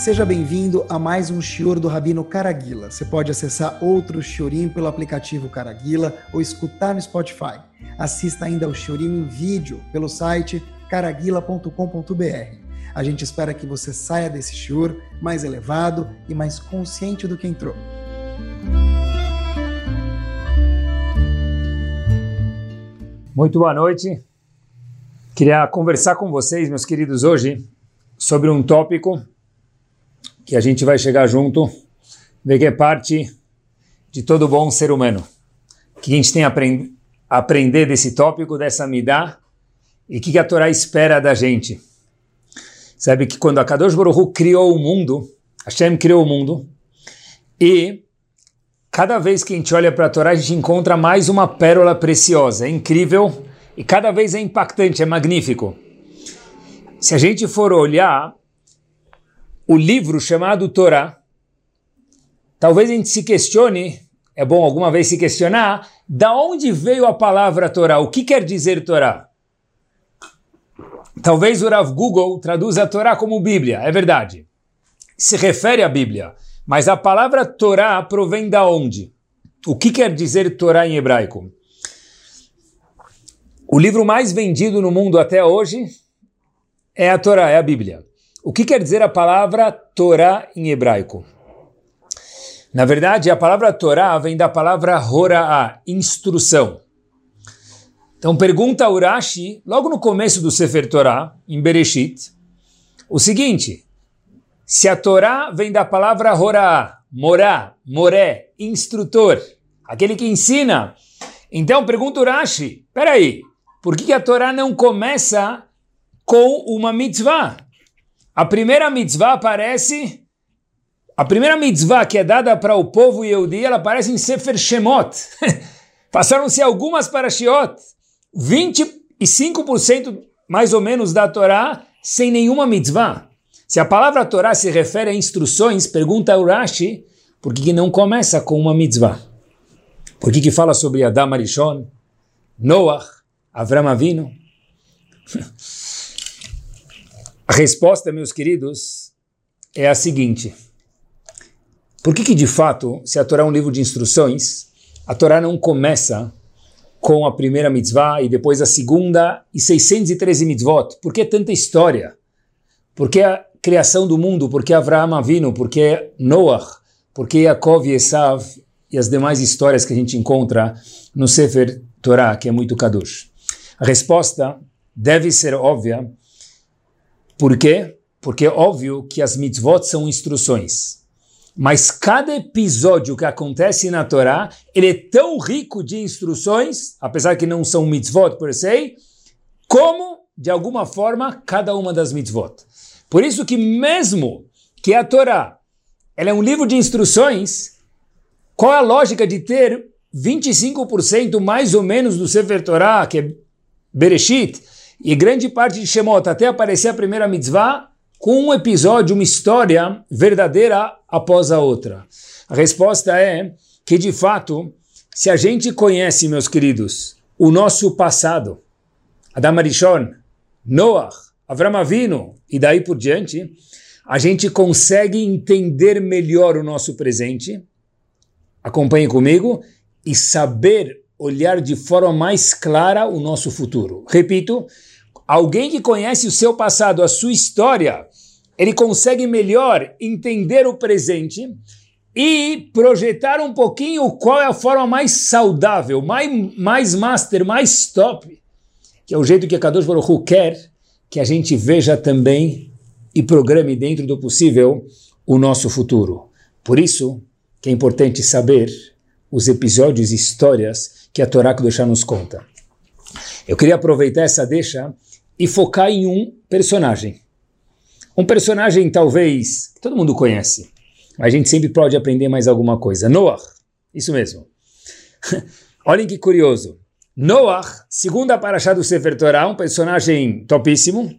Seja bem-vindo a mais um Shior do Rabino Caraguila. Você pode acessar outro Shiorim pelo aplicativo Caraguila ou escutar no Spotify. Assista ainda ao Shiorim em vídeo pelo site caraguila.com.br. A gente espera que você saia desse Shior mais elevado e mais consciente do que entrou. Muito boa noite. Queria conversar com vocês, meus queridos, hoje sobre um tópico que a gente vai chegar junto, ver que é parte de todo bom ser humano. Que a gente tem a aprender desse tópico, dessa midá, e o que a Torá espera da gente. Sabe que quando a Kadosh Baruch criou o mundo, Hashem criou o mundo, e cada vez que a gente olha para a Torá, a gente encontra mais uma pérola preciosa. É incrível e cada vez é impactante, é magnífico. Se a gente for olhar o livro chamado Torá, talvez a gente se questione, é bom alguma vez se questionar, da onde veio a palavra Torá? O que quer dizer Torá? Talvez o Rav Google traduza a Torá como Bíblia, é verdade. Se refere à Bíblia. Mas a palavra Torá provém da onde? O que quer dizer Torá em hebraico? O livro mais vendido no mundo até hoje é a Torá, é a Bíblia. O que quer dizer a palavra Torá em hebraico? Na verdade, a palavra Torá vem da palavra Hora'a, instrução. Então pergunta Urashi, logo no começo do Sefer Torá, em Bereshit, o seguinte, se a Torá vem da palavra Horá, morá, moré, instrutor, aquele que ensina, então pergunta Urashi, peraí, por que a Torá não começa com uma mitzvah? A primeira mitzvah aparece, a primeira mitzvah que é dada para o povo Yehudi, ela aparece em Sefer Shemot. Passaram-se algumas parashiot, 25% mais ou menos da Torá sem nenhuma mitzvah. Se a palavra Torá se refere a instruções, pergunta o Rashi, por que, que não começa com uma mitzvah? Por que, que fala sobre Adam Arishon, Noach, Avram Avinu? A resposta, meus queridos, é a seguinte. Por que, que de fato, se a Torá é um livro de instruções, a Torá não começa com a primeira mitzvah e depois a segunda e 613 mitzvot. Por que tanta história? Por que a criação do mundo? Por que Avraham Avinu? Por que Noach? Por que Yaakov e Esav? E as demais histórias que a gente encontra no Sefer Torah, que é muito kadosh. A resposta deve ser óbvia. Por quê? Porque é óbvio que as mitzvot são instruções. Mas cada episódio que acontece na Torá, ele é tão rico de instruções, apesar que não são mitzvot per se, como, de alguma forma, cada uma das mitzvot. Por isso que mesmo que a Torá ela é um livro de instruções, qual é a lógica de ter 25% mais ou menos do Sefer Torá, que é Bereshit, e grande parte de Shemot, até aparecer a primeira mitzvah, com um episódio, uma história verdadeira após a outra? A resposta é que, de fato, se a gente conhece, meus queridos, o nosso passado, Adam Arishon, Noach, Avram Avinu e daí por diante, a gente consegue entender melhor o nosso presente, acompanhe comigo, e saber olhar de forma mais clara o nosso futuro. Repito, alguém que conhece o seu passado, a sua história, ele consegue melhor entender o presente e projetar um pouquinho qual é a forma mais saudável, mais, mais master, mais top, que é o jeito que a Kadosh Baruch quer que a gente veja também e programe dentro do possível o nosso futuro. Por isso que é importante saber os episódios e histórias que a Torá Kedoshá nos conta. Eu queria aproveitar essa deixa e focar em um personagem. Um personagem talvez todo mundo conhece, mas a gente sempre pode aprender mais alguma coisa. Noah, isso mesmo. Olhem que curioso. Noah, segundo a Parashá do Sefer Torah, um personagem topíssimo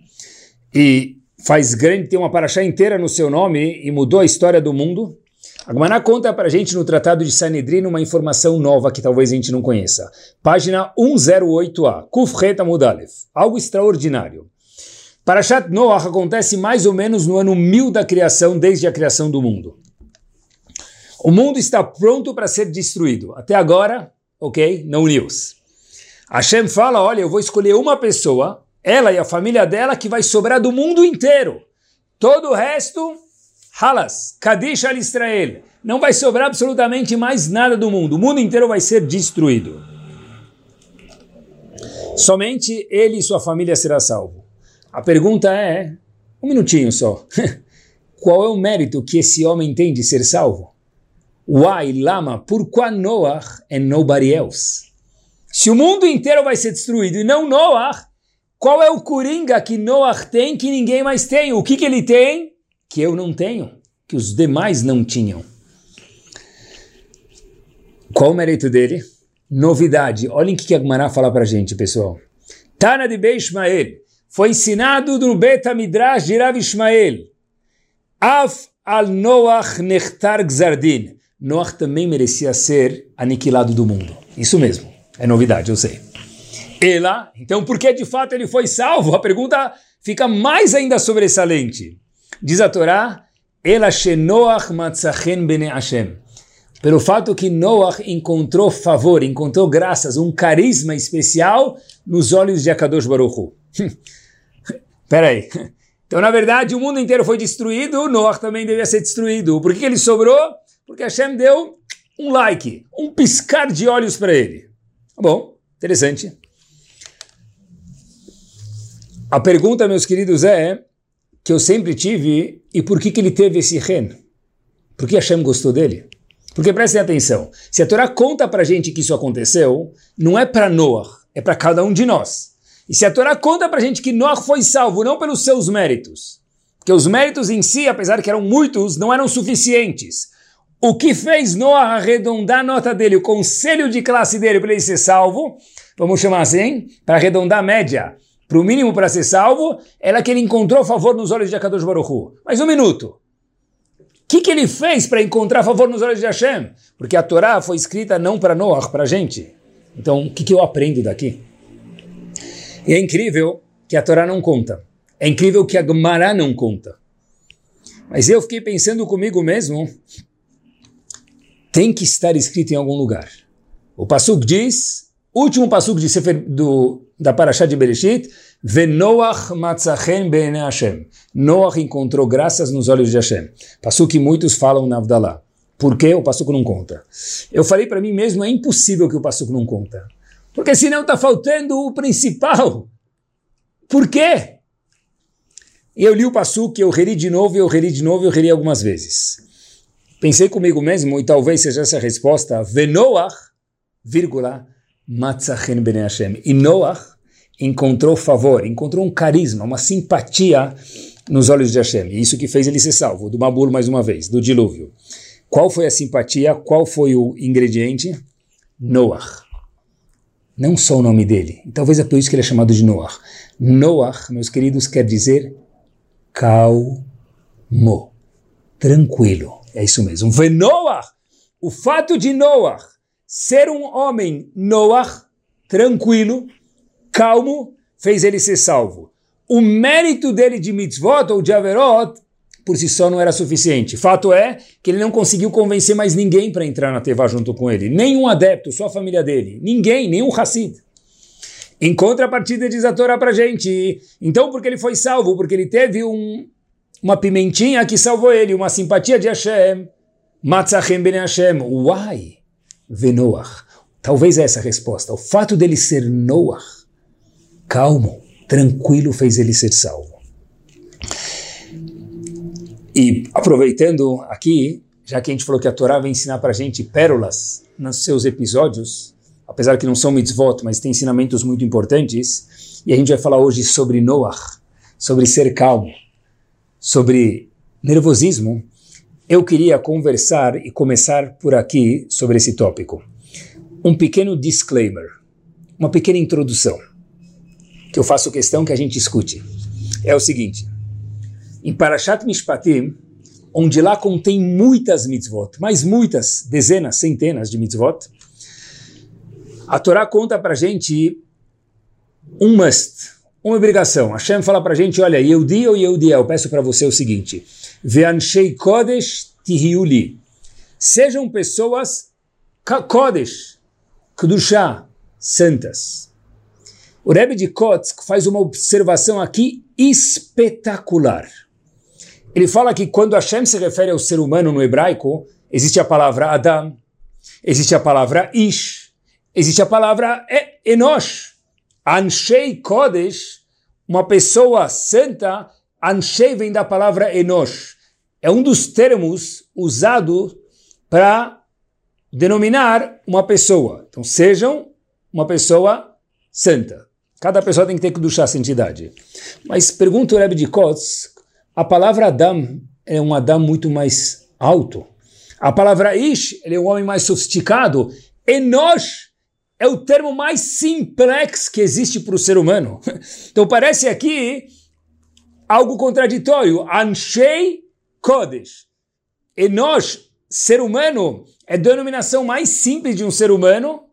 e faz grande, tem uma Parashá inteira no seu nome e mudou a história do mundo. A Gemara conta para a gente no Tratado de Sanedrin uma informação nova que talvez a gente não conheça. Página 108a, Kufreta Mudalev. Algo extraordinário. Parashat Noach acontece mais ou menos no ano mil da criação, desde a criação do mundo. O mundo está pronto para ser destruído. Até agora, ok? No news. Hashem fala, olha, eu vou escolher uma pessoa, ela e a família dela, que vai sobrar do mundo inteiro. Todo o resto, halas, Kadish al Israel. Não vai sobrar absolutamente mais nada do mundo. O mundo inteiro vai ser destruído. Somente ele e sua família será salvo. A pergunta é, um minutinho só. Qual é o mérito que esse homem tem de ser salvo? Why, lama, por qua Noah and nobody else? Se o mundo inteiro vai ser destruído e não Noah, qual é o coringa que Noah tem que ninguém mais tem? O que, que ele tem que eu não tenho, que os demais não tinham? Qual o mérito dele? Novidade. Olhem o que a Gemara fala para a gente, pessoal. Tana de Beishmael. Foi ensinado no Beta Midrash de Rav Ishmael. Af al Noach nechtar gzardin. Noach também merecia ser aniquilado do mundo. Isso mesmo. É novidade, eu sei. Ela, então por que de fato ele foi salvo? A pergunta fica mais ainda sobressalente. Diz a Torá, Ela matzachen bene Hashem. Pelo fato que Noach encontrou favor, encontrou graças, um carisma especial nos olhos de Akadosh Baruch. Peraí. Então, na verdade, o mundo inteiro foi destruído, Noach também devia ser destruído. Por que ele sobrou? Porque Hashem deu um like, um piscar de olhos para ele. Tá bom, interessante. A pergunta, meus queridos, é que eu sempre tive, e por que, que ele teve esse ren? Por que Hashem gostou dele? Porque prestem atenção, se a Torá conta para gente que isso aconteceu, não é para Noah, é para cada um de nós. E se a Torá conta para gente que Noah foi salvo não pelos seus méritos, porque os méritos em si, apesar que eram muitos, não eram suficientes. O que fez Noah arredondar a nota dele, o conselho de classe dele para ele ser salvo, vamos chamar assim, para arredondar a média, para o mínimo para ser salvo, era que ele encontrou favor nos olhos de Akadosh Baruch Hu. Mais um minuto. O que, que ele fez para encontrar favor nos olhos de Hashem? Porque a Torá foi escrita não para Noah, para a gente. Então, o que, que eu aprendo daqui? E é incrível que a Torá não conta. É incrível que a Gemara não conta. Mas eu fiquei pensando comigo mesmo, tem que estar escrito em algum lugar. O Pasuk diz, último Pasuk de Sefer do, da Parashá de Bereshit, Venoach matzachen bene Hashem. Noach encontrou graças nos olhos de Hashem. Pasuk que muitos falam na Avdalá. Por que o Pasuk não conta? Eu falei para mim mesmo, é impossível que o Pasuk não conta. Porque senão está faltando o principal. Por quê? Eu li o Pasuk, eu reli de novo, eu reli de novo, eu reli algumas vezes. Pensei comigo mesmo, e talvez seja essa a resposta, Venoach, vírgula, Matzachen Bene Hashem. E Noach encontrou favor, encontrou um carisma, uma simpatia nos olhos de Hashem. E isso que fez ele ser salvo, do Mabur mais uma vez, do dilúvio. Qual foi a simpatia? Qual foi o ingrediente? Noach. Não só o nome dele. Talvez é por isso que ele é chamado de Noach. Noach, meus queridos, quer dizer calmo, tranquilo. É isso mesmo. Venoach, o fato de Noach ser um homem Noach, tranquilo, calmo, fez ele ser salvo. O mérito dele de mitzvot ou de averot, por si só não era suficiente. Fato é que ele não conseguiu convencer mais ninguém para entrar na Teva junto com ele. Nenhum adepto, só a família dele. Ninguém, nenhum Hassid. Em contrapartida, diz a Torá para gente. Então, porque ele foi salvo? Porque ele teve um, uma pimentinha que salvou ele, uma simpatia de Hashem. Matzachem ben Hashem. Why? Venoach. Talvez essa a resposta. O fato dele ser Noach, calmo, tranquilo, fez ele ser salvo. E aproveitando aqui, já que a gente falou que a Torá vai ensinar para a gente pérolas nos seus episódios, apesar que não são mitzvot, mas tem ensinamentos muito importantes, e a gente vai falar hoje sobre Noach, sobre ser calmo, sobre nervosismo, eu queria conversar e começar por aqui sobre esse tópico. Um pequeno disclaimer, uma pequena introdução, que eu faço questão que a gente escute. É o seguinte, em Parashat Mishpatim, onde lá contém muitas mitzvot, mas muitas, dezenas, centenas de mitzvot, a Torá conta para gente um must, uma obrigação. Hashem fala para gente, olha, Yehudi ou Yehudiel, eu peço para você o seguinte, Ve'anshei Kodesh tihiuli. Sejam pessoas Kodesh, Kedushá, santas. O Rebbe de Kotsk faz uma observação aqui espetacular. Ele fala que quando Hashem se refere ao ser humano no hebraico, existe a palavra Adam, existe a palavra Ish, existe a palavra Enosh. Anshei Kodesh, uma pessoa santa, Anshei vem da palavra Enosh. É um dos termos usado para denominar uma pessoa. Então, sejam uma pessoa santa. Cada pessoa tem que ter que duchar a santidade. Mas pergunta o Rebbe de Kotz, a palavra Adam é um Adam muito mais alto. A palavra Ish, ele é um homem mais sofisticado. Enosh é o termo mais simplex que existe para o ser humano. Então parece aqui algo contraditório. Anshei Kodesh. Enosh, ser humano, é denominação mais simples de um ser humano.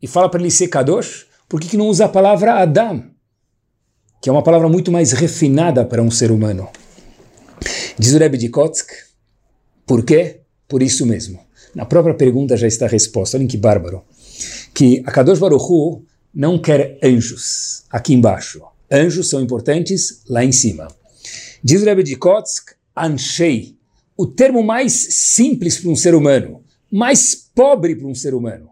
E fala para ele ser Kadosh. Por que, que não usa a palavra Adam? Que é uma palavra muito mais refinada para um ser humano. Diz o Rebbe de Kotsk. Por quê? Por isso mesmo. Na própria pergunta já está a resposta. Olhem que bárbaro que a Kadosh Baruch Hu não quer anjos aqui embaixo. Anjos são importantes lá em cima. Diz Rebbe de Kotsk, Anshei, o termo mais simples para um ser humano, mais pobre para um ser humano.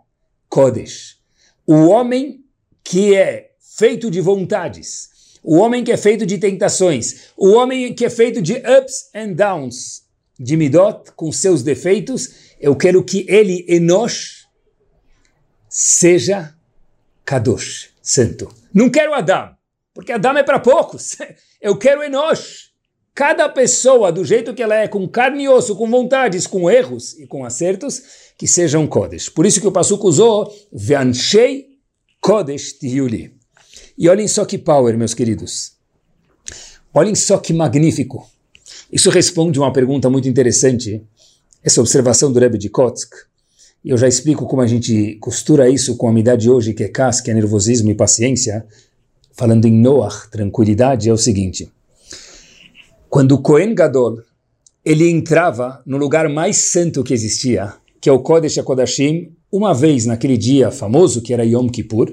Kodesh, o homem que é feito de vontades, o homem que é feito de tentações, o homem que é feito de ups and downs, de midot, com seus defeitos, eu quero que ele, Enosh, seja Kadosh, santo. Não quero Adam, porque Adam é para poucos. Eu quero Enosh. Cada pessoa, do jeito que ela é, com carne e osso, com vontades, com erros e com acertos, que sejam Kodesh. Por isso que o Passuco usou Veanshei Kodesh Tihiuli. E olhem só que power, meus queridos. Olhem só que magnífico. Isso responde uma pergunta muito interessante. Essa observação do Rebbe de Kotsk e eu já explico como a gente costura isso com a amidade de hoje, que é cas, que é nervosismo e paciência. Falando em Noah, tranquilidade, é o seguinte. Quando o Kohen Gadol, ele entrava no lugar mais santo que existia, que é o Kodesh HaKodashim, uma vez naquele dia famoso, que era Yom Kippur,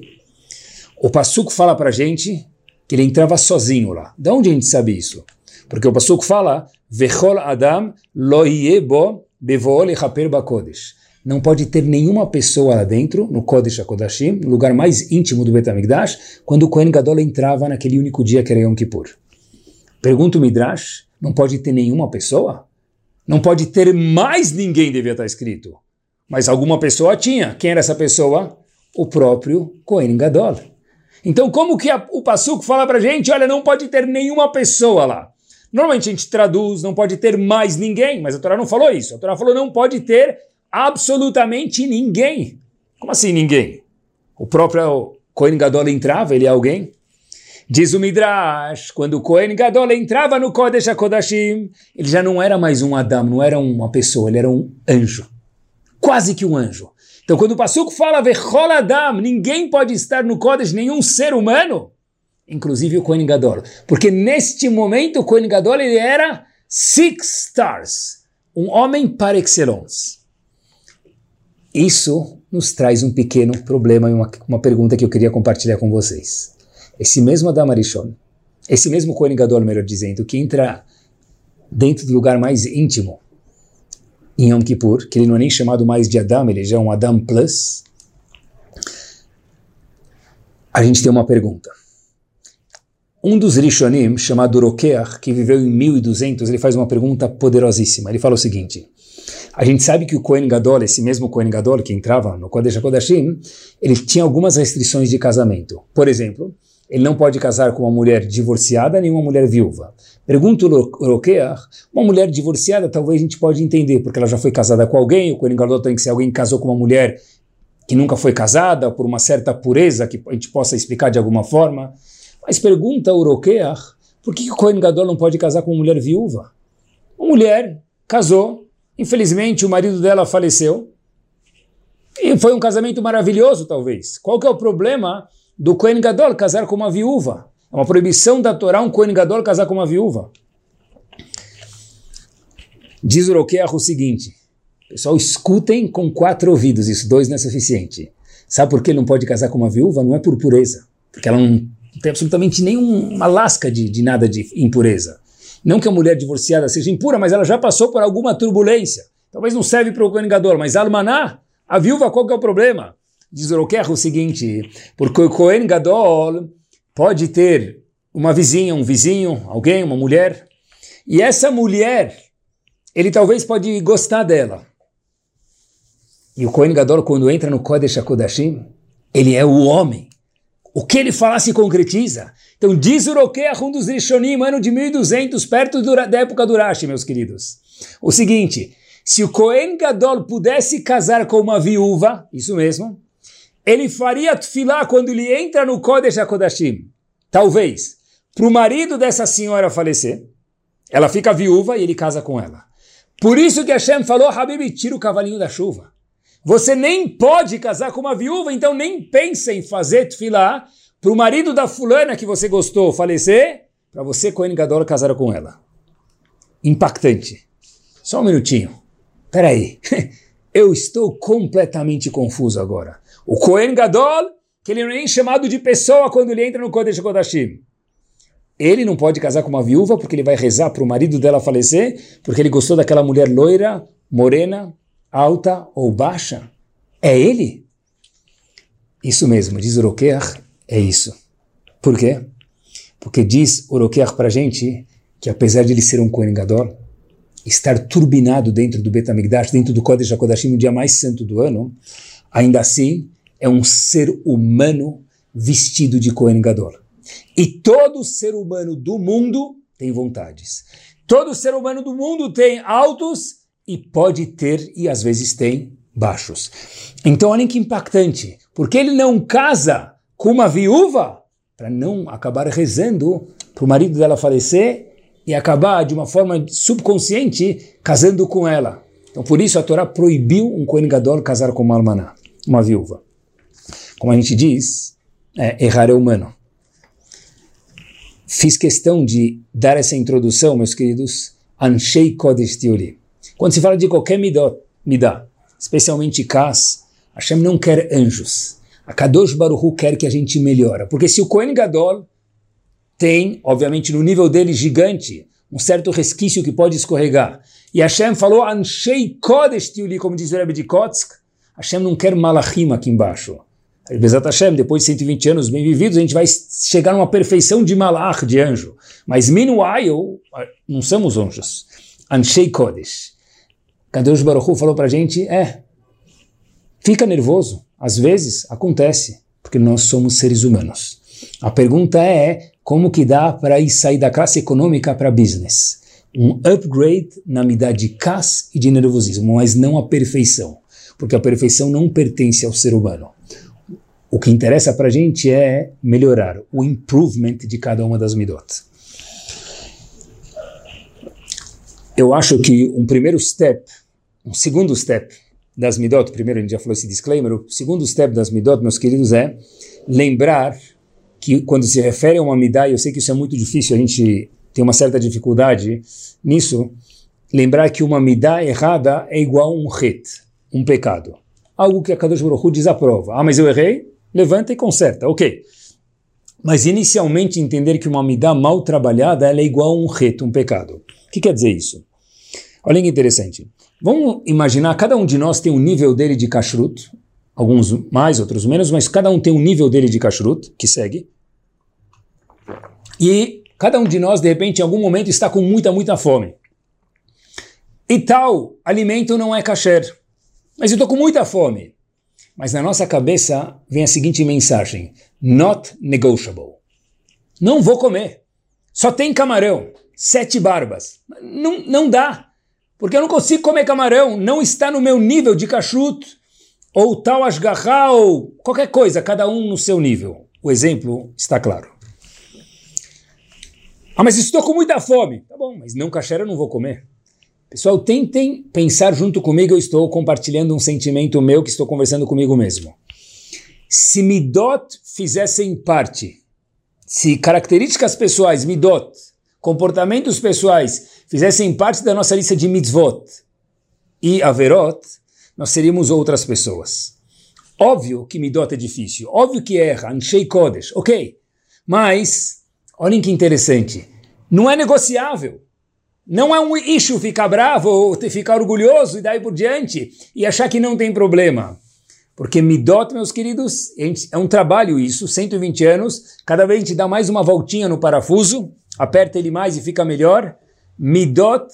o Passuco fala para a gente que ele entrava sozinho lá. De onde a gente sabe isso? Porque o Passuco fala, Vechol Adam lo bo bevol echaper bakodesh não pode ter nenhuma pessoa lá dentro, no Kodesh HaKodashim, no lugar mais íntimo do Betamigdash, quando o Kohen Gadol entrava naquele único dia que era Yom Kippur. Pergunta o Midrash, não pode ter nenhuma pessoa? Não pode ter mais ninguém, devia estar escrito. Mas alguma pessoa tinha. Quem era essa pessoa? O próprio Kohen Gadol. Então como que a, o Passuco fala pra gente, olha, não pode ter nenhuma pessoa lá. Normalmente a gente traduz, não pode ter mais ninguém, mas a Torá não falou isso. A Torá falou não pode ter absolutamente ninguém. Como assim ninguém? O próprio Kohen Gadol entrava, ele é alguém? Diz o Midrash, quando o Kohen Gadol entrava no Kodesh HaKodashim, ele já não era mais um Adam, não era uma pessoa, ele era um anjo. Quase que um anjo. Então quando o Passuco fala Vechol Adam, ninguém pode estar no Kodesh, nenhum ser humano, inclusive o Kohen Gadol. Porque neste momento o Kohen Gadol ele era six stars, um homem par excellence. Isso nos traz um pequeno problema e uma, uma pergunta que eu queria compartilhar com vocês. Esse mesmo Adam Arishon, esse mesmo Kohen Gadol, melhor dizendo, que entra dentro do lugar mais íntimo em Yom Kippur, que ele não é nem chamado mais de Adam, ele já é um Adam Plus, a gente tem uma pergunta. Um dos Rishonim, chamado Rokeach, que viveu em 1200, ele faz uma pergunta poderosíssima. Ele fala o seguinte: a gente sabe que o Kohen Gadol, esse mesmo Kohen Gadol que entrava no Kodesh HaKodashim, ele tinha algumas restrições de casamento. Por exemplo, ele não pode casar com uma mulher divorciada nem uma mulher viúva. Pergunta o Rokeach, uma mulher divorciada talvez a gente pode entender, porque ela já foi casada com alguém, o Kohen Gadol tem que ser alguém que casou com uma mulher que nunca foi casada, por uma certa pureza que a gente possa explicar de alguma forma. Mas pergunta o Rokeach, por que o Kohen Gadol não pode casar com uma mulher viúva? Uma mulher casou, Infelizmente, o marido dela faleceu. E foi um casamento maravilhoso, talvez. Qual que é o problema do Kohen Gadol casar com uma viúva? É uma proibição da Torá um Kohen Gadol casar com uma viúva. Diz o Roqueach o seguinte, pessoal, escutem com quatro ouvidos, isso dois não é suficiente. Sabe por que ele não pode casar com uma viúva? Não é por pureza, porque ela não tem absolutamente nenhuma lasca de, de nada de impureza. Não que a mulher divorciada seja impura, mas ela já passou por alguma turbulência. Talvez não serve para o Kohen Gadol, mas Almaná, a viúva, qual que é o problema? Diz o o seguinte, porque o Kohen Gadol pode ter uma vizinha, um vizinho, alguém, uma mulher, e essa mulher, ele talvez pode gostar dela. E o Kohen Gadol, quando entra no Kodesh HaKodashim, ele é o homem. O que ele fala se concretiza. Então diz o Roqueach, um dos Rishonim, ano de 1200, perto do, da época do Rashi, meus queridos. O seguinte, se o Kohen Gadol pudesse casar com uma viúva, isso mesmo, ele faria tefilá quando ele entra no Kodesh HaKodashim. Talvez. Para o marido dessa senhora falecer, ela fica viúva e ele casa com ela. Por isso que Hashem falou, Habib, tira o cavalinho da chuva. Você nem pode casar com uma viúva, então nem pense em fazer tefilá para o marido da fulana que você gostou falecer, para você, Kohen Gadol, casar com ela. Impactante. Só um minutinho. Peraí. Eu estou completamente confuso agora. O Kohen Gadol, que ele não é nem chamado de pessoa quando ele entra no Kodesh Kodashim. Ele não pode casar com uma viúva porque ele vai rezar para o marido dela falecer, porque ele gostou daquela mulher loira, morena, alta ou baixa. É ele? Isso mesmo, diz Oroquer, é isso. Por quê? Porque diz Oroquer para a gente que apesar de ele ser um Kohen Gadol, estar turbinado dentro do Betamigdash, dentro do Kodesh HaKodashim, o dia mais santo do ano, ainda assim é um ser humano vestido de Kohen Gadol. E todo ser humano do mundo tem vontades. Todo ser humano do mundo tem altos e pode ter, e às vezes tem, baixos. Então olhem que impactante. Porque ele não casa com uma viúva para não acabar rezando para o marido dela falecer e acabar de uma forma subconsciente casando com ela. Então por isso a Torá proibiu um Kohen Gadol casar com uma almaná, uma viúva. Como a gente diz, é, errar é humano. Fiz questão de dar essa introdução, meus queridos, Anshei Kodesh Teori. Quando se fala de qualquer midot, midá, especialmente Kas, Hashem não quer anjos. A Kadosh Baruchu quer que a gente melhora. Porque se o Kohen Gadol tem, obviamente, no nível dele gigante, um certo resquício que pode escorregar. E Hashem falou, Anshei Kodesh Tiuli, como diz o Rebbe de Kotsk, Hashem não quer malachim aqui embaixo. Bezat Hashem, depois de 120 anos bem vividos, a gente vai chegar numa perfeição de malach, de anjo. Mas meanwhile, não somos anjos. Anshei Kodesh. Kadosh Baruch Hu falou para a gente, é, fica nervoso. Às vezes acontece, porque nós somos seres humanos. A pergunta é, como que dá para ir sair da classe econômica para business. Um upgrade na medida de cas e de nervosismo, mas não a perfeição, porque a perfeição não pertence ao ser humano. O que interessa para a gente é melhorar o improvement de cada uma das midot. Eu acho que um primeiro step, um segundo step das midot, primeiro a gente já falou esse disclaimer, o segundo step das midot, meus queridos, é lembrar que quando se refere a uma midá, eu sei que isso é muito difícil, a gente tem uma certa dificuldade nisso, lembrar que uma midá errada é igual a um ret, um pecado. Algo que a Kadosh Baruch Hu desaprova. Ah, mas eu errei? Levanta e conserta, ok. Mas inicialmente entender que uma midá mal trabalhada é igual a um ret, um pecado. O que quer dizer isso? Olha que interessante. Vamos imaginar, cada um de nós tem um nível dele de kashrut, alguns mais, outros menos, mas cada um tem um nível dele de kashrut, que segue. E cada um de nós, de repente, em algum momento, está com muita, muita fome. E tal alimento não é kasher. Mas eu estou com muita fome. Mas na nossa cabeça vem a seguinte mensagem: not negotiable. Não vou comer. Só tem camarão, sete barbas. Não, não dá. Porque eu não consigo comer camarão. Não está no meu nível de kashrut ou tal asgarra, ou qualquer coisa, cada um no seu nível. O exemplo está claro. Ah, mas estou com muita fome. Tá bom, mas não kasher eu não vou comer. Pessoal, tentem pensar junto comigo, eu estou compartilhando um sentimento meu que estou conversando comigo mesmo. Se Midot fizessem parte, se características pessoais, midot, comportamentos pessoais, fizessem parte da nossa lista de mitzvot e averot, nós seríamos outras pessoas. Óbvio que midot é difícil, óbvio que erra, anshei kodesh, ok. Mas, olhem que interessante, não é negociável. Não é um issue ficar bravo ou ficar orgulhoso e daí por diante e achar que não tem problema. Porque Midot, meus queridos, é um trabalho isso, 120 anos, cada vez a gente dá mais uma voltinha no parafuso, aperta ele mais e fica melhor. Midot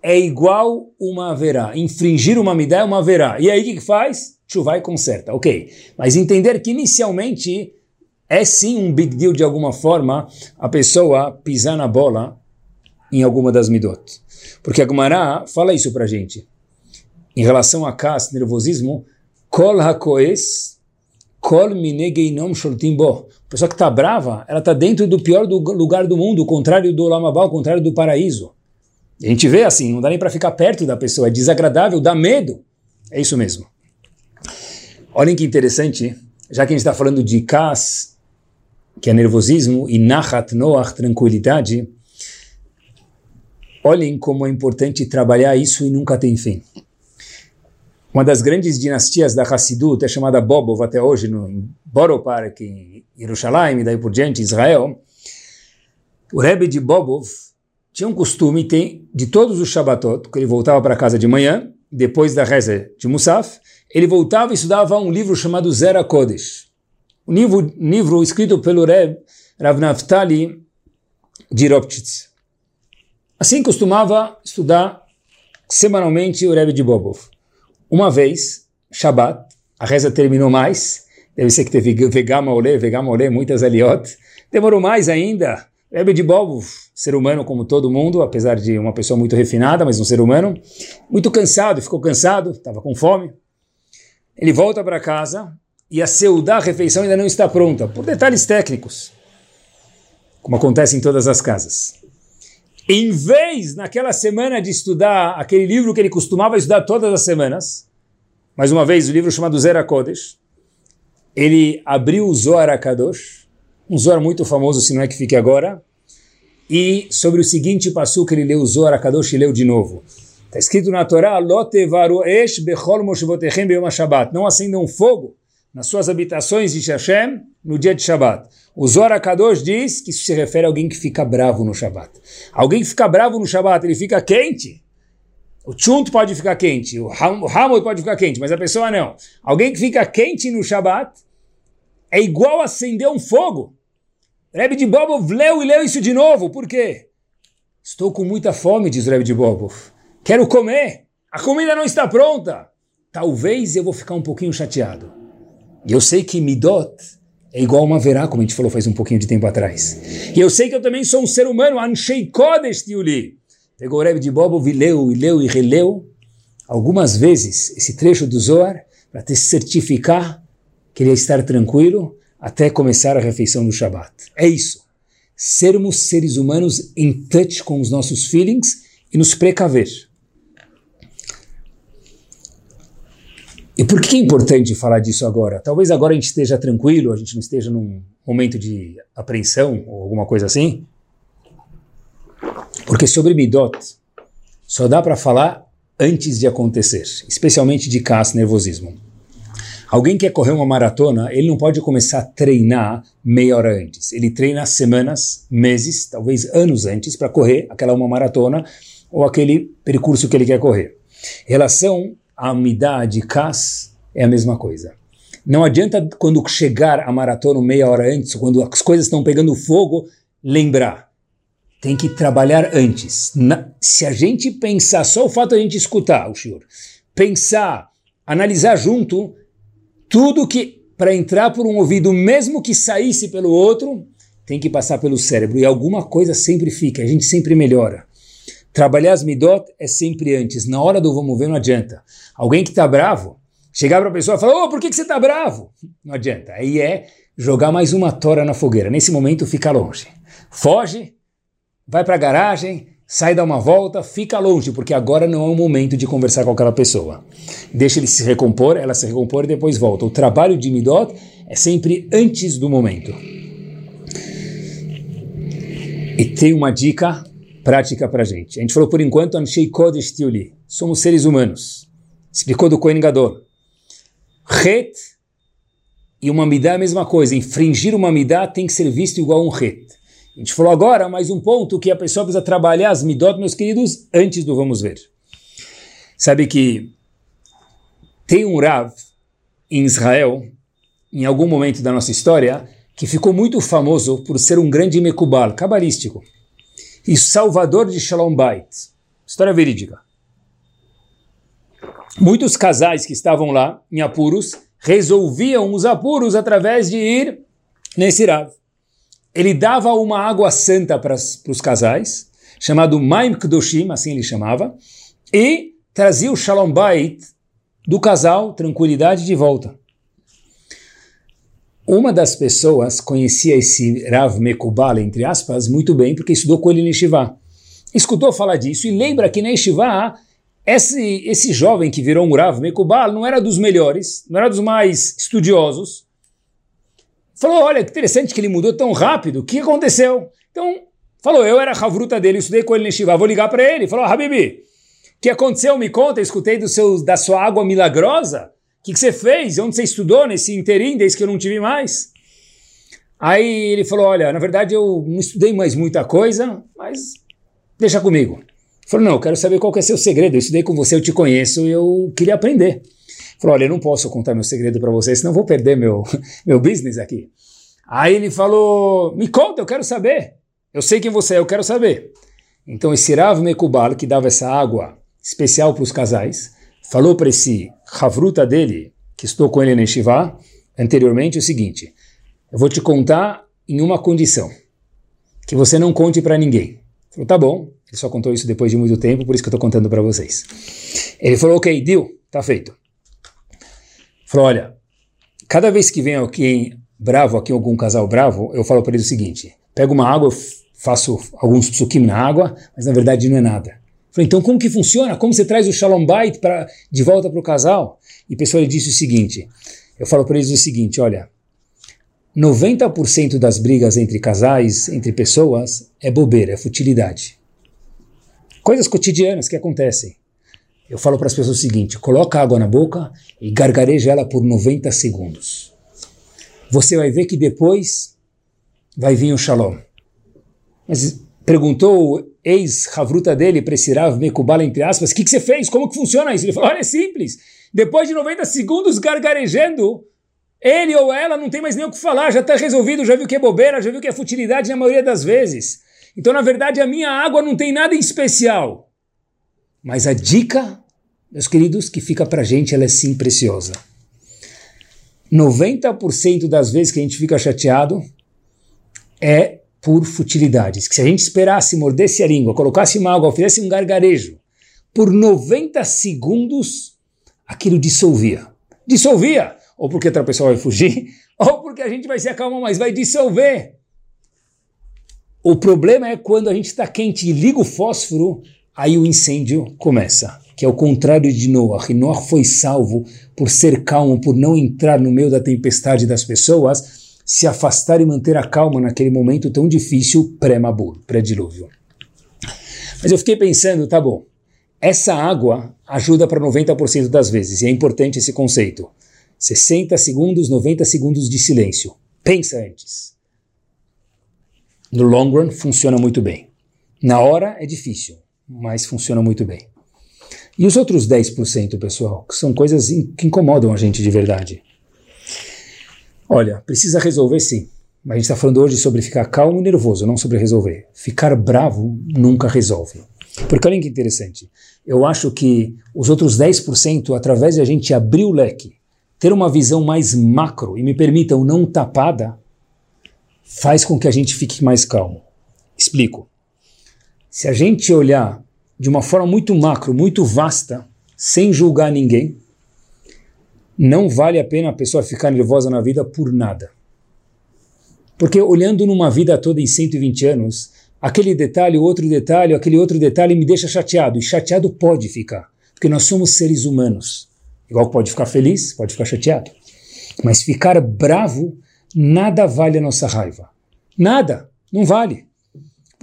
é igual uma haverá. Infringir uma midá é uma haverá. E aí o que, que faz? Chuvai conserta. Ok. Mas entender que inicialmente é sim um big deal de alguma forma a pessoa pisar na bola em alguma das midot. Porque a Gumará fala isso pra gente. Em relação a cas, nervosismo, kol hakoes, kol minegeinom sholtim bo. A pessoa que está brava, ela está dentro do pior do lugar do mundo, o contrário do lamabá, o contrário do paraíso. A gente vê assim, não dá nem para ficar perto da pessoa, é desagradável, dá medo. É isso mesmo. Olhem que interessante, já que a gente está falando de kas, que é nervosismo, e nachat noach, tranquilidade, olhem como é importante trabalhar isso e nunca tem fim. Uma das grandes dinastias da Hassidut é chamada Bobov até hoje, no Borough Park, em Jerusalém, e daí por diante, Israel. O Rebbe de Bobov tinha um costume tem, de todos os Shabbatot, que ele voltava para casa de manhã, depois da reza de Musaf, ele voltava e estudava um livro chamado Zera Kodesh. Um livro, livro escrito pelo Reb Rav Naftali de Ropchitz. Assim costumava estudar semanalmente o Rebbe de Bobov. Uma vez, Shabbat, a reza terminou mais, deve ser que teve Vegama Olê, Vegama Olê, muitas aliot, demorou mais ainda, Rebbe de Bobov, ser humano como todo mundo, apesar de uma pessoa muito refinada, mas um ser humano, muito cansado, ficou cansado, estava com fome. Ele volta para casa e a seudá, a refeição ainda não está pronta, por detalhes técnicos, como acontece em todas as casas. Em vez, naquela semana, de estudar aquele livro que ele costumava estudar todas as semanas, mais uma vez, o livro chamado Zera Kodesh, ele abriu o Zohar HaKadosh, um Zohar muito famoso, se não é que fique agora, e sobre o seguinte passo que ele leu o Zohar HaKadosh e leu de novo. Está escrito na Torá, Não acendam fogo nas suas habitações de Hashem no dia de Shabbat. O Zohar Kadosh diz que isso se refere a alguém que fica bravo no Shabbat. Alguém que fica bravo no Shabbat, ele fica quente. O Chunt pode ficar quente, o Hamod pode ficar quente, mas a pessoa não. Alguém que fica quente no Shabbat é igual acender um fogo. Rebbe de Bobov leu e leu isso de novo. Por quê? Estou com muita fome, diz Rebbe de Bobov. Quero comer. A comida não está pronta. Talvez eu vou ficar um pouquinho chateado. E eu sei que Midot é igual uma verá, como a gente falou faz um pouquinho de tempo atrás. E eu sei que eu também sou um ser humano, Anshei Kodesh Tiuli. Pegou o Rebbe de Bobo e leu, e leu, e releu algumas vezes esse trecho do Zohar para te certificar que ele ia estar tranquilo até começar a refeição do Shabat. É isso. Sermos seres humanos em touch com os nossos feelings e nos precaver. E por que é importante falar disso agora? Talvez agora a gente esteja tranquilo, a gente não esteja num momento de apreensão ou alguma coisa assim. Porque sobre Midot só dá para falar antes de acontecer, especialmente de cas, nervosismo. Alguém quer correr uma maratona, ele não pode começar a treinar meia hora antes. Ele treina semanas, meses, talvez anos antes para correr aquela uma maratona ou aquele percurso que ele quer correr. Em relação a Amidá de Kas é a mesma coisa. Não adianta quando chegar a maratona meia hora antes, quando as coisas estão pegando fogo, lembrar. Tem que trabalhar antes. Na, se a gente pensar, só o fato de a gente escutar o senhor, pensar, analisar junto, tudo que para entrar por um ouvido, mesmo que saísse pelo outro, tem que passar pelo cérebro. E alguma coisa sempre fica, a gente sempre melhora. Trabalhar as midot é sempre antes. Na hora do vamos ver não adianta. Alguém que está bravo, chegar para a pessoa e falar, ô, oh, por que, que você está bravo? Não adianta. Aí é jogar mais uma tora na fogueira. Nesse momento, fica longe. Foge, vai para a garagem, sai dar uma volta, fica longe, porque agora não é o momento de conversar com aquela pessoa. Deixa ele se recompor, ela se recompor e depois volta. O trabalho de midot é sempre antes do momento. E tem uma dica prática para gente. A gente falou por enquanto, Anshei Kodesh Tiuli. Somos seres humanos. Explicou do Kohen Gadol. Het e uma midá é a mesma coisa. Infringir uma midá tem que ser visto igual um het. A gente falou agora mais um ponto que a pessoa precisa trabalhar as midot, meus queridos, antes do vamos ver. Sabe que tem um Rav em Israel, em algum momento da nossa história, que ficou muito famoso por ser um grande mekubal, cabalístico, e salvador de Shalom Bait. História verídica. Muitos casais que estavam lá, em apuros, resolviam os apuros através de ir nesse Rav. Ele dava uma água santa para os casais, chamado Maim Kdoshim, assim ele chamava, e trazia o Shalom Bait do casal, tranquilidade de volta. Uma das pessoas conhecia esse Rav Mekubal, entre aspas, muito bem, porque estudou com ele no Yeshiva. Escutou falar disso e lembra que na Yeshiva, esse, esse jovem que virou um Rav Mekubal não era dos melhores, não era dos mais estudiosos. Falou, olha, que interessante que ele mudou tão rápido, o que aconteceu? Então, falou, eu era a Havruta dele, estudei com ele no Yeshiva, vou ligar para ele. Falou, Habibi, o que aconteceu? Me conta, eu escutei do seu, da sua água milagrosa que, que você fez? Onde você estudou nesse interim, desde que eu não tive mais? Aí ele falou, olha, na verdade eu não estudei mais muita coisa, mas deixa comigo. Ele falou, não, eu quero saber qual que é seu segredo, eu estudei com você, eu te conheço, eu queria aprender. Falou, olha, eu não posso contar meu segredo para você, senão vou perder meu, meu business aqui. Aí ele falou, me conta, eu quero saber. Eu sei quem você é, eu quero saber. Então esse Rav Mekubal, que dava essa água especial para os casais, falou para esse Havruta dele, que estou com ele na Shiva, anteriormente, o seguinte: eu vou te contar em uma condição, que você não conte para ninguém. Falou, tá bom. Ele só contou isso depois de muito tempo, por isso que eu estou contando para vocês. Ele falou, ok, deal, tá feito. Falou, olha, cada vez que vem alguém bravo aqui, algum casal bravo, eu falo para ele o seguinte, pego uma água, faço alguns psukim na água, mas na verdade não é nada. Falei, então como que funciona? Como você traz o Shalom Bait pra, de volta para o casal? E a pessoa lhe disse o seguinte, eu falo para eles o seguinte, olha, 90% das brigas entre casais, entre pessoas, é bobeira, é futilidade. Coisas cotidianas que acontecem. Eu falo para as pessoas o seguinte, coloca água na boca e gargareja ela por 90 segundos. Você vai ver que depois vai vir o Shalom. Mas perguntou ex-Havruta dele para esse Rav Mekubal, entre aspas, o que, que você fez? Como que funciona isso? Ele falou, olha, é simples. Depois de 90 segundos gargarejando, ele ou ela não tem mais nem o que falar, já está resolvido, já viu que é bobeira, já viu que é futilidade na maioria das vezes. Então, na verdade, a minha água não tem nada em especial. Mas a dica, meus queridos, que fica para gente, ela é sim preciosa. 90% das vezes que a gente fica chateado é por futilidades. Que se a gente esperasse, mordesse a língua, colocasse uma água, fizesse um gargarejo, por 90 segundos, aquilo dissolvia. Dissolvia! Ou porque outra pessoa vai fugir, ou porque a gente vai se acalmar, mas vai dissolver. O problema é quando a gente está quente e liga o fósforo, aí o incêndio começa. Que é o contrário de Noah. Noah foi salvo por ser calmo, por não entrar no meio da tempestade das pessoas, se afastar e manter a calma naquele momento tão difícil pré-mabur, pré-dilúvio. Mas eu fiquei pensando, tá bom, essa água ajuda para 90% das vezes, e é importante esse conceito. 60 segundos, 90 segundos de silêncio. Pensa antes. No long run, funciona muito bem. Na hora é difícil, mas funciona muito bem. E os outros 10%, pessoal, que são coisas que incomodam a gente de verdade. Olha, precisa resolver sim. Mas a gente está falando hoje sobre ficar calmo e nervoso, não sobre resolver. Ficar bravo nunca resolve. Porque olha que interessante. Eu acho que os outros 10%, através de a gente abrir o leque, ter uma visão mais macro e me permitam não tapada, faz com que a gente fique mais calmo. Explico. Se a gente olhar de uma forma muito macro, muito vasta, sem julgar ninguém, não vale a pena a pessoa ficar nervosa na vida por nada. Porque olhando numa vida toda em 120 anos, aquele detalhe, outro detalhe, aquele outro detalhe me deixa chateado. E chateado pode ficar, porque nós somos seres humanos. Igual pode ficar feliz, pode ficar chateado. Mas ficar bravo, nada vale a nossa raiva. Nada, não vale.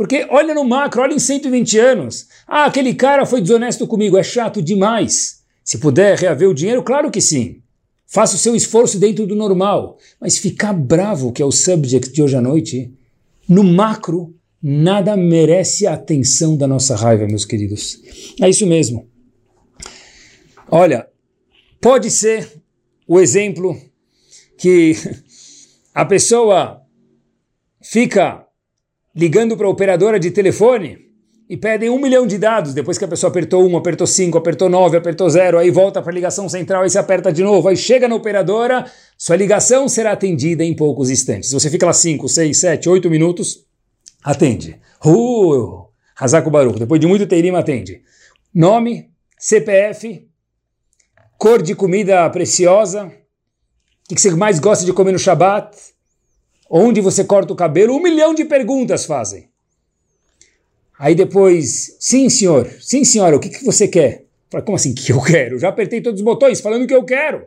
Porque olha no macro, olha em 120 anos. Ah, aquele cara foi desonesto comigo, é chato demais. Se puder reaver o dinheiro, claro que sim. Faça o seu esforço dentro do normal. Mas ficar bravo, que é o subject de hoje à noite, no macro, nada merece a atenção da nossa raiva, meus queridos. É isso mesmo. Olha, pode ser o exemplo que a pessoa fica ligando para a operadora de telefone e pedem um milhão de dados, depois que a pessoa apertou um, apertou cinco, apertou nove, apertou zero, aí volta para a ligação central, aí se aperta de novo, aí chega na operadora, sua ligação será atendida em poucos instantes. Você fica lá cinco, seis, sete, oito minutos, atende. Uh, Hazako Baruch, depois de muito teirim, atende. Nome, CPF, cor de comida preciosa, o que você mais gosta de comer no Shabat, onde você corta o cabelo, um milhão de perguntas fazem. Aí depois, sim senhor, sim senhora, o que, que você quer? Fala, como assim que eu quero? Já apertei todos os botões falando que eu quero.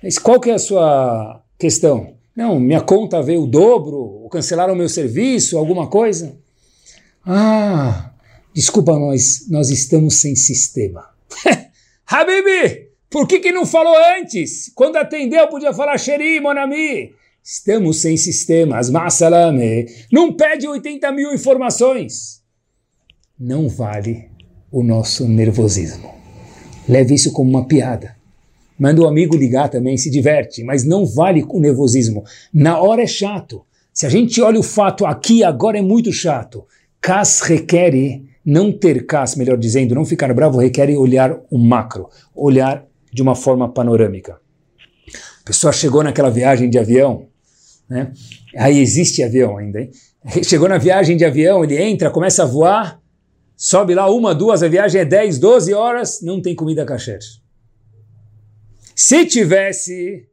Mas qual que é a sua questão? Não, minha conta veio o dobro, ou cancelaram o meu serviço, alguma coisa. Ah, desculpa, nós, nós estamos sem sistema. Habibi, por que, que não falou antes? Quando atendeu, podia falar Sheri, Monami. Estamos sem sistemas, Masalame. Não pede 80 mil informações. Não vale o nosso nervosismo. Leve isso como uma piada. Manda o amigo ligar também, se diverte, mas não vale o nervosismo. Na hora é chato. Se a gente olha o fato aqui, agora é muito chato. Cas requer, não ter cas, melhor dizendo, não ficar bravo, requer olhar o macro, olhar de uma forma panorâmica. A pessoa chegou naquela viagem de avião, né? aí existe avião ainda, hein? chegou na viagem de avião, ele entra, começa a voar, sobe lá uma, duas, a viagem é 10, 12 horas, não tem comida kasher. Se tivesse,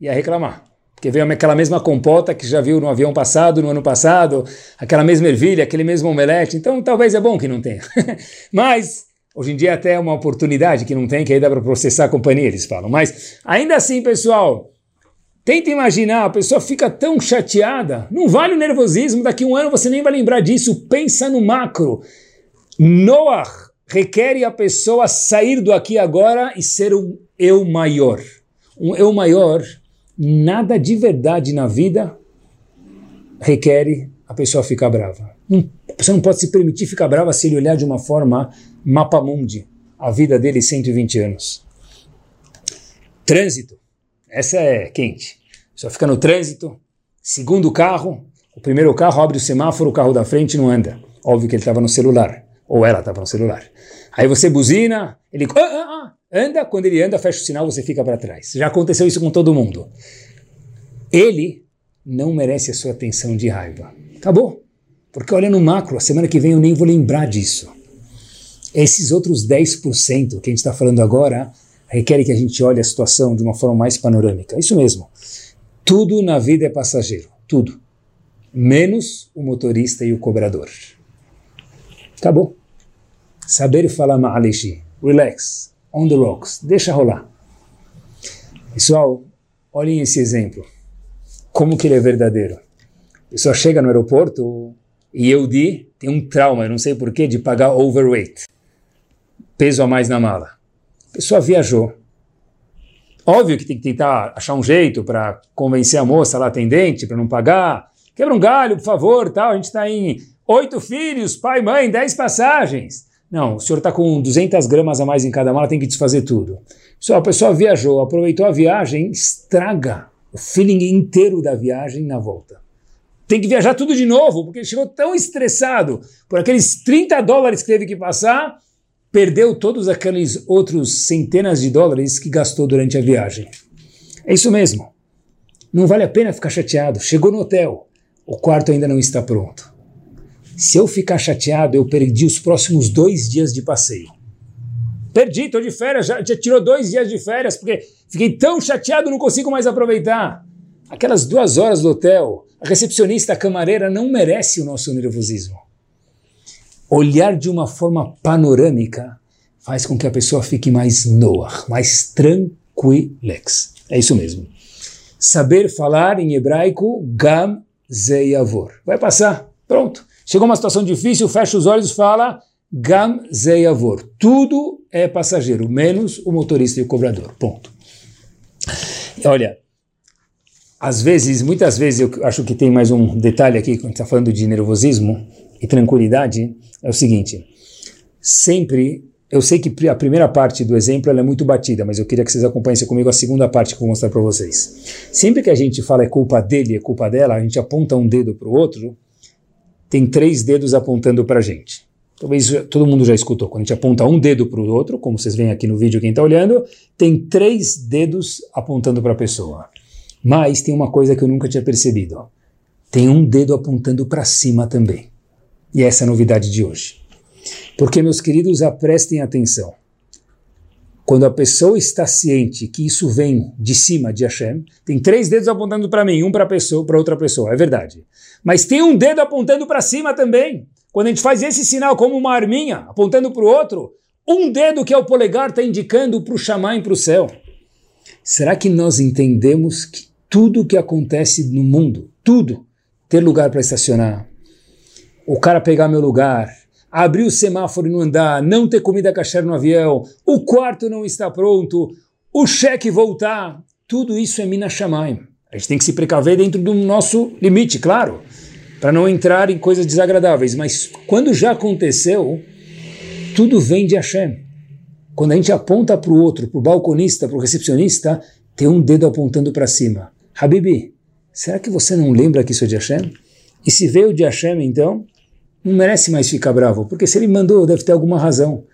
ia reclamar. Porque veio aquela mesma compota que já viu no avião passado, no ano passado, aquela mesma ervilha, aquele mesmo omelete. Então talvez é bom que não tenha. Mas hoje em dia até é uma oportunidade que não tem, que aí dá para processar a companhia, eles falam. Mas ainda assim, pessoal, tenta imaginar, a pessoa fica tão chateada. Não vale o nervosismo, daqui a um ano você nem vai lembrar disso. Pensa no macro. Noah requer a pessoa sair do aqui agora e ser um eu maior. Um eu maior, nada de verdade na vida requer a pessoa ficar brava. A pessoa não pode se permitir ficar brava se ele olhar de uma forma mapa mundi, a vida dele 120 anos. Trânsito, essa é quente. Pessoa fica no trânsito, segundo carro, o primeiro carro abre o semáforo, o carro da frente não anda. Óbvio que ele estava no celular, ou ela estava no celular. Aí você buzina, ele ah, ah, ah, anda, quando ele anda, fecha o sinal, você fica para trás. Já aconteceu isso com todo mundo. Ele não merece a sua atenção de raiva. Acabou. Porque olha no macro, a semana que vem eu nem vou lembrar disso. Esses outros 10% que a gente está falando agora requerem que a gente olhe a situação de uma forma mais panorâmica. Isso mesmo. Tudo na vida é passageiro. Tudo. Menos o motorista e o cobrador. Acabou. Saber falar ma'alishi, relax, on the rocks, deixa rolar. Pessoal, olhem esse exemplo. Como que ele é verdadeiro. A pessoa chega no aeroporto e eu di tem um trauma, eu não sei porquê, de pagar overweight. Peso a mais na mala. A pessoa viajou. Óbvio que tem que tentar achar um jeito para convencer a moça lá atendente para não pagar. Quebra um galho, por favor, tal. A gente está em oito filhos, pai, mãe, dez passagens. Não, o senhor está com 200 gramas a mais em cada mala, tem que desfazer tudo. Só a pessoa viajou, aproveitou a viagem, estraga o feeling inteiro da viagem na volta. Tem que viajar tudo de novo, porque ele chegou tão estressado por aqueles 30 dólares que teve que passar, perdeu todos aqueles outros centenas de dólares que gastou durante a viagem. É isso mesmo. Não vale a pena ficar chateado. Chegou no hotel, o quarto ainda não está pronto. Se eu ficar chateado, eu perdi os próximos dois dias de passeio. Perdi, estou de férias, já, já tirou dois dias de férias, porque fiquei tão chateado, não consigo mais aproveitar. Aquelas duas horas do hotel, a recepcionista, a camareira, não merece o nosso nervosismo. Olhar de uma forma panorâmica faz com que a pessoa fique mais noah, mais tranquilex. É isso mesmo. Saber falar em hebraico, gam Zeyavor. Vai passar. Pronto. Chegou uma situação difícil, fecha os olhos, fala Gam Zeyavor. Tudo é passageiro, menos o motorista e o cobrador. Ponto. Olha, às vezes, muitas vezes, eu acho que tem mais um detalhe aqui, quando está falando de nervosismo e tranquilidade, é o seguinte, sempre, eu sei que a primeira parte do exemplo é muito batida, mas eu queria que vocês acompanhassem comigo a segunda parte que eu vou mostrar para vocês. Sempre que a gente fala é culpa dele, é culpa dela, a gente aponta um dedo para o outro, tem três dedos apontando para a gente. Talvez todo mundo já escutou. Quando a gente aponta um dedo para o outro, como vocês veem aqui no vídeo, quem está olhando, tem três dedos apontando para a pessoa. Mas tem uma coisa que eu nunca tinha percebido. Tem um dedo apontando para cima também. E essa é a novidade de hoje. Porque, meus queridos, prestem atenção. Quando a pessoa está ciente que isso vem de cima de Hashem, tem três dedos apontando para mim, um para pessoa, para outra pessoa, é verdade. Mas tem um dedo apontando para cima também. Quando a gente faz esse sinal como uma arminha, apontando para o outro, um dedo que é o polegar está indicando para o Shaman para o céu. Será que nós entendemos que tudo que acontece no mundo, tudo, ter lugar para estacionar, o cara pegar meu lugar, abrir o semáforo e não andar, não ter comida cachê no avião, o quarto não está pronto, o cheque voltar, tudo isso é Minas Shamayim. A gente tem que se precaver dentro do nosso limite, claro, para não entrar em coisas desagradáveis. Mas quando já aconteceu, tudo vem de Hashem. Quando a gente aponta para o outro, para o balconista, para o recepcionista, tem um dedo apontando para cima. Habibi, será que você não lembra que isso é de Hashem? E se veio de Hashem, então, não merece mais ficar bravo, porque se ele mandou, deve ter alguma razão.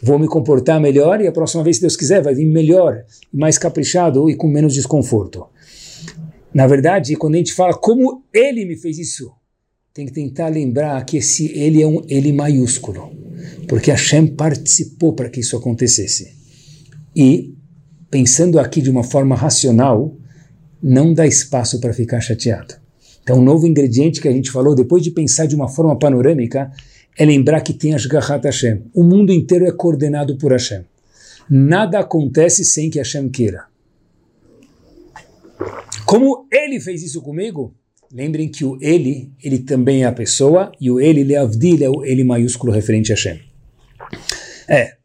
Vou me comportar melhor e a próxima vez, se Deus quiser, vai vir melhor, mais caprichado e com menos desconforto. Na verdade, quando a gente fala como ele me fez isso, tem que tentar lembrar que esse ele é um ele maiúsculo, porque Hashem participou para que isso acontecesse. E, pensando aqui de uma forma racional, não dá espaço para ficar chateado. Então, um novo ingrediente que a gente falou, depois de pensar de uma forma panorâmica, é lembrar que tem Ashgahat Hashem. O mundo inteiro é coordenado por Hashem. Nada acontece sem que Hashem queira. Como ele fez isso comigo, lembrem que o ele, ele também é a pessoa, e o ele, Leavdil, é o ele maiúsculo referente a Hashem. É,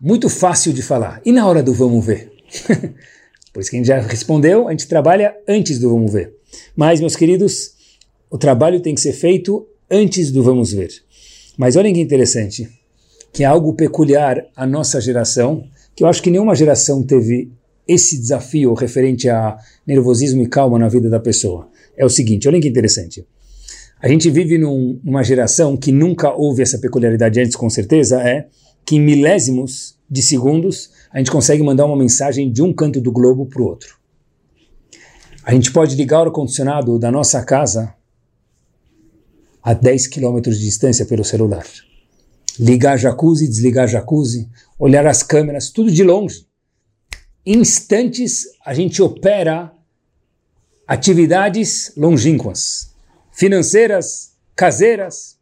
muito fácil de falar. E na hora do vamos ver? Por isso que a gente já respondeu, a gente trabalha antes do vamos ver. Mas, meus queridos, o trabalho tem que ser feito antes do vamos ver. Mas olhem que interessante, que é algo peculiar à nossa geração, que eu acho que nenhuma geração teve esse desafio referente a nervosismo e calma na vida da pessoa. É o seguinte, olhem que interessante. A gente vive num, numa geração que nunca houve essa peculiaridade antes, com certeza, é que em milésimos de segundos a gente consegue mandar uma mensagem de um canto do globo para o outro. A gente pode ligar o ar-condicionado da nossa casa a 10 quilômetros de distância pelo celular. Ligar jacuzzi, desligar jacuzzi, olhar as câmeras, tudo de longe. Instantes, a gente opera atividades longínquas, financeiras, caseiras,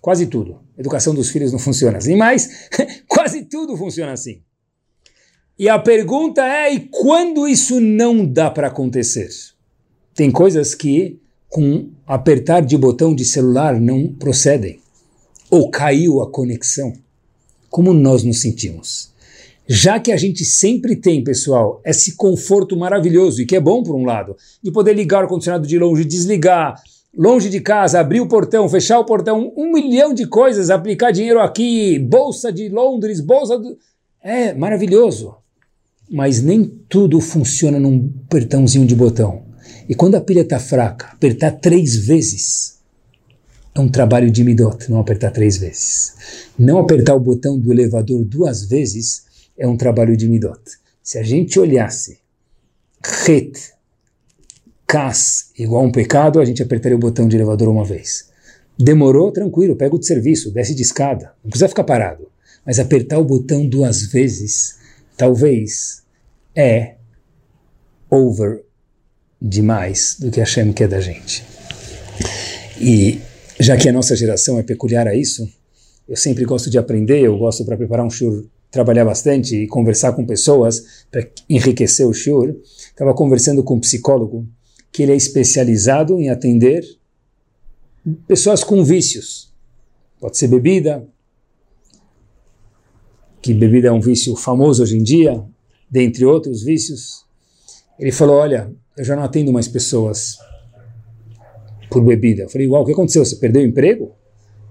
quase tudo. educação dos filhos não funciona assim, mas quase tudo funciona assim. E a pergunta é: e quando isso não dá para acontecer? Tem coisas que, com apertar de botão de celular, não procedem. Ou caiu a conexão. Como nós nos sentimos? Já que a gente sempre tem, pessoal, esse conforto maravilhoso, e que é bom por um lado, de poder ligar o ar-condicionado de longe, desligar, longe de casa, abrir o portão, fechar o portão, um milhão de coisas, aplicar dinheiro aqui, bolsa de Londres, bolsa do... É maravilhoso mas nem tudo funciona num apertãozinho de botão. E quando a pilha está fraca, apertar três vezes é um trabalho de midot, não apertar três vezes. Não apertar o botão do elevador duas vezes é um trabalho de midot. Se a gente olhasse het, kas, igual um pecado, a gente apertaria o botão de elevador uma vez. Demorou? Tranquilo, pega o de serviço, desce de escada, não precisa ficar parado. Mas apertar o botão duas vezes talvez é over demais do que Hashem quer da gente. E já que a nossa geração é peculiar a isso, eu sempre gosto de aprender, eu gosto para preparar um shiur, trabalhar bastante e conversar com pessoas para enriquecer o shiur. Estava conversando com um psicólogo que ele é especializado em atender pessoas com vícios. Pode ser bebida, que bebida é um vício famoso hoje em dia, dentre outros vícios. Ele falou: Olha, eu já não atendo mais pessoas por bebida. Eu falei: Uau, o que aconteceu? Você perdeu o emprego?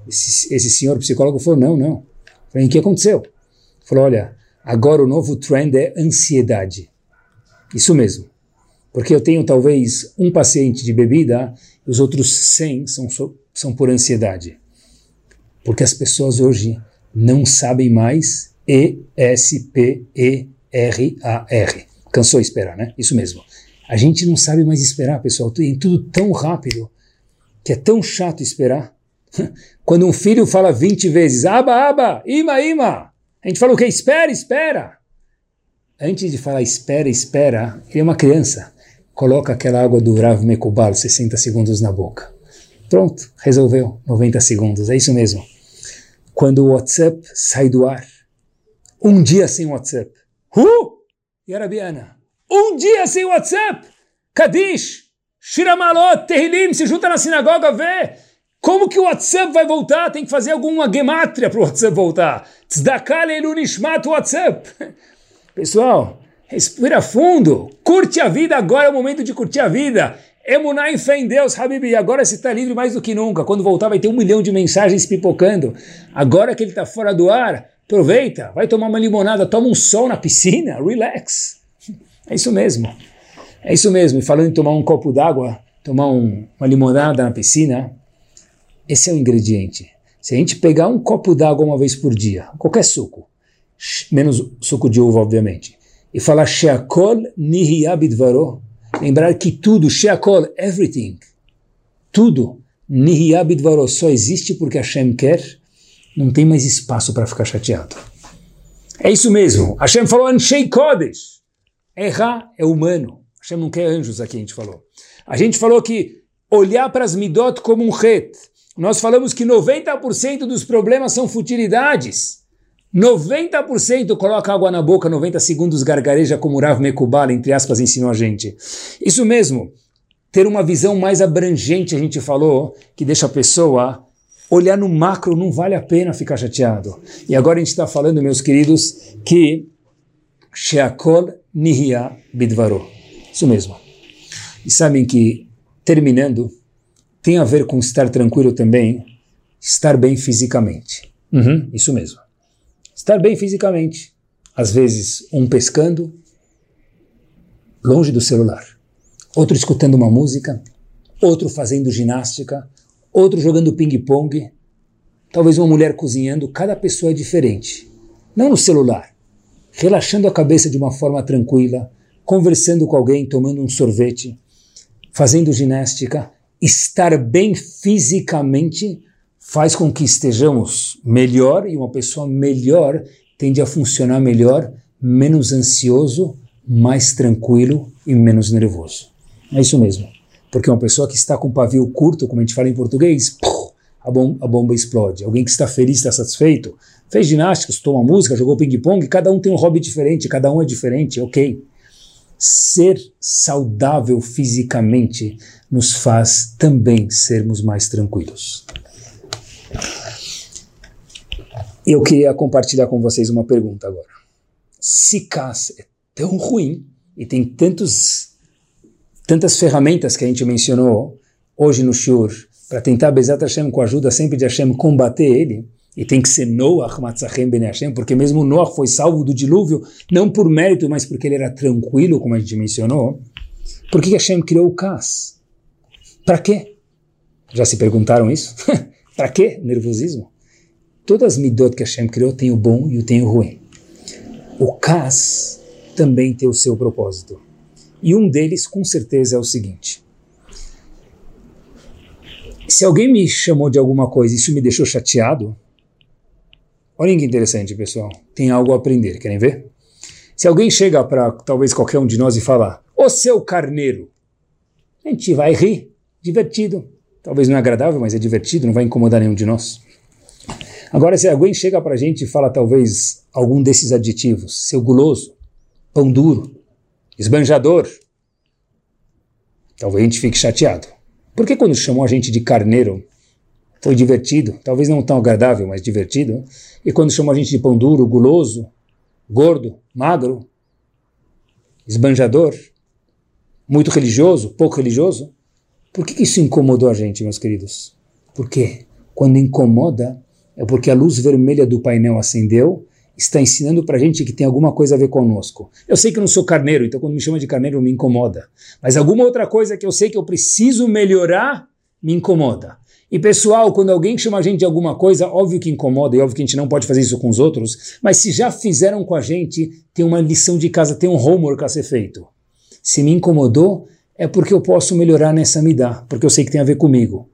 Esse, esse senhor psicólogo falou: Não, não. Eu falei: O que aconteceu? Ele falou: Olha, agora o novo trend é ansiedade. Isso mesmo. Porque eu tenho talvez um paciente de bebida e os outros 100 são, são por ansiedade. Porque as pessoas hoje não sabem mais e-S-P-E-R-A-R. Cansou esperar, né? Isso mesmo. A gente não sabe mais esperar, pessoal. Tem tudo tão rápido que é tão chato esperar. Quando um filho fala 20 vezes, aba, aba, ima, ima, a gente fala o quê? Espera, espera. Antes de falar espera, espera, ele é uma criança. Coloca aquela água do Rav Mekubal, 60 segundos na boca. Pronto, resolveu. 90 segundos, é isso mesmo. Quando o WhatsApp sai do ar, um dia sem WhatsApp. Uh! Yarabiana. Um dia sem WhatsApp. Kadish. Shiramalot, Terrilim, se junta na sinagoga, vê. Como que o WhatsApp vai voltar? Tem que fazer alguma gemátria para o WhatsApp voltar. Tzedakah Nishmat WhatsApp. Pessoal, respira fundo. Curte a vida, agora é o momento de curtir a vida. Emuná em fé em Deus, Habibi. Agora você está livre mais do que nunca. Quando voltar vai ter um milhão de mensagens pipocando. Agora que ele está fora do ar, Aproveita, vai tomar uma limonada, toma um sol na piscina, relax. É isso mesmo. É isso mesmo. E falando em tomar um copo d'água, tomar um, uma limonada na piscina, esse é o ingrediente. Se a gente pegar um copo d'água uma vez por dia, qualquer suco, menos suco de uva, obviamente, e falar Sheakol Nihiyabidvaro, lembrar que tudo, Sheakol, everything, tudo, Nihiyabidvaro, só existe porque Hashem quer não tem mais espaço para ficar chateado. É isso mesmo. Hashem falou Anshei Kodesh. Errar é humano. Hashem não quer anjos aqui, a gente falou. A gente falou que olhar para as midot como um ret. Nós falamos que 90% dos problemas são futilidades. 90% coloca água na boca, 90 segundos gargareja como Rav Mekubal, entre aspas, ensinou a gente. Isso mesmo. Ter uma visão mais abrangente, a gente falou, que deixa a pessoa olhar no macro não vale a pena ficar chateado. E agora a gente está falando, meus queridos, que Sheakol Nihya Bidvaro. Isso mesmo. E sabem que, terminando, tem a ver com estar tranquilo também, estar bem fisicamente. Uhum, isso mesmo. Estar bem fisicamente. Às vezes, um pescando, longe do celular. Outro escutando uma música, outro fazendo ginástica, outro jogando ping-pong, talvez uma mulher cozinhando, cada pessoa é diferente. Não no celular, relaxando a cabeça de uma forma tranquila, conversando com alguém, tomando um sorvete, fazendo ginástica, estar bem fisicamente faz com que estejamos melhor e uma pessoa melhor tende a funcionar melhor, menos ansioso, mais tranquilo e menos nervoso. É isso mesmo. Porque uma pessoa que está com pavio curto, como a gente fala em português, a, bom, a bomba explode. Alguém que está feliz, está satisfeito, fez ginástica, toma música, jogou ping-pong, cada um tem um hobby diferente, cada um é diferente, ok. Ser saudável fisicamente nos faz também sermos mais tranquilos. Eu queria compartilhar com vocês uma pergunta agora. Se CAS é tão ruim e tem tantos tantas ferramentas que a gente mencionou hoje no Shur, para tentar Bezat Hashem com a ajuda sempre de Hashem combater ele, e tem que ser Noach Matzachem Ben Hashem, porque mesmo Noach foi salvo do dilúvio, não por mérito, mas porque ele era tranquilo, como a gente mencionou. Por que Hashem criou o Cas? Para quê? Já se perguntaram isso? para quê? Nervosismo. Todas as midot que Hashem criou tem o bom e o tem o ruim. O Cas também tem o seu propósito. E um deles, com certeza, é o seguinte: se alguém me chamou de alguma coisa e isso me deixou chateado, olhem que interessante, pessoal. Tem algo a aprender, querem ver? Se alguém chega para talvez qualquer um de nós e falar, ô seu carneiro, a gente vai rir, divertido. Talvez não é agradável, mas é divertido, não vai incomodar nenhum de nós. Agora, se alguém chega para a gente e fala talvez algum desses adjetivos, seu guloso, pão duro, esbanjador. talvez a gente fique chateado. Por que quando chamou a gente de carneiro foi divertido? Talvez não tão agradável, mas divertido. E quando chamou a gente de pão duro, guloso, gordo, magro, esbanjador, muito religioso, pouco religioso, por que isso incomodou a gente, meus queridos? Por quê? Quando incomoda, é porque a luz vermelha do painel acendeu, está ensinando para a gente que tem alguma coisa a ver conosco. Eu sei que eu não sou carneiro, então quando me chama de carneiro me incomoda. Mas alguma outra coisa que eu sei que eu preciso melhorar me incomoda. E pessoal, quando alguém chama a gente de alguma coisa, óbvio que incomoda e óbvio que a gente não pode fazer isso com os outros, mas se já fizeram com a gente, tem uma lição de casa, tem um homework a ser feito. Se me incomodou, é porque eu posso melhorar nessa midá, porque eu sei que tem a ver comigo.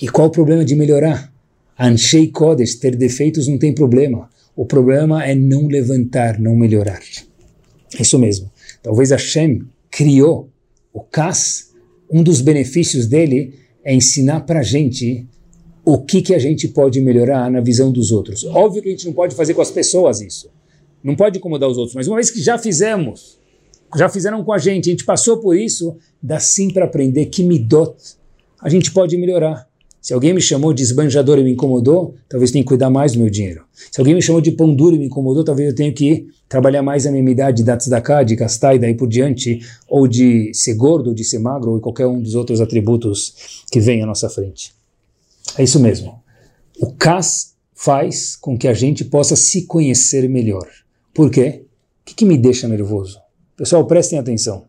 E qual o problema de melhorar? Anshei Kodesh, ter defeitos não tem problema. O problema é não levantar, não melhorar. Isso mesmo. Talvez Hashem criou o Kas, um dos benefícios dele é ensinar para a gente o que, que a gente pode melhorar na visão dos outros. Óbvio que a gente não pode fazer com as pessoas isso. Não pode incomodar os outros, mas uma vez que já fizemos, já fizeram com a gente, a gente passou por isso, dá sim para aprender que midot a gente pode melhorar. Se alguém me chamou de esbanjador e me incomodou, talvez tenha que cuidar mais do meu dinheiro. Se alguém me chamou de pão duro e me incomodou, talvez eu tenha que trabalhar mais a minha idade de tzedakah, de gastar e daí por diante, ou de ser gordo, ou de ser magro, ou qualquer um dos outros atributos que vem à nossa frente. É isso mesmo. O CAS faz com que a gente possa se conhecer melhor. Por quê? O que, que me deixa nervoso? Pessoal, prestem atenção.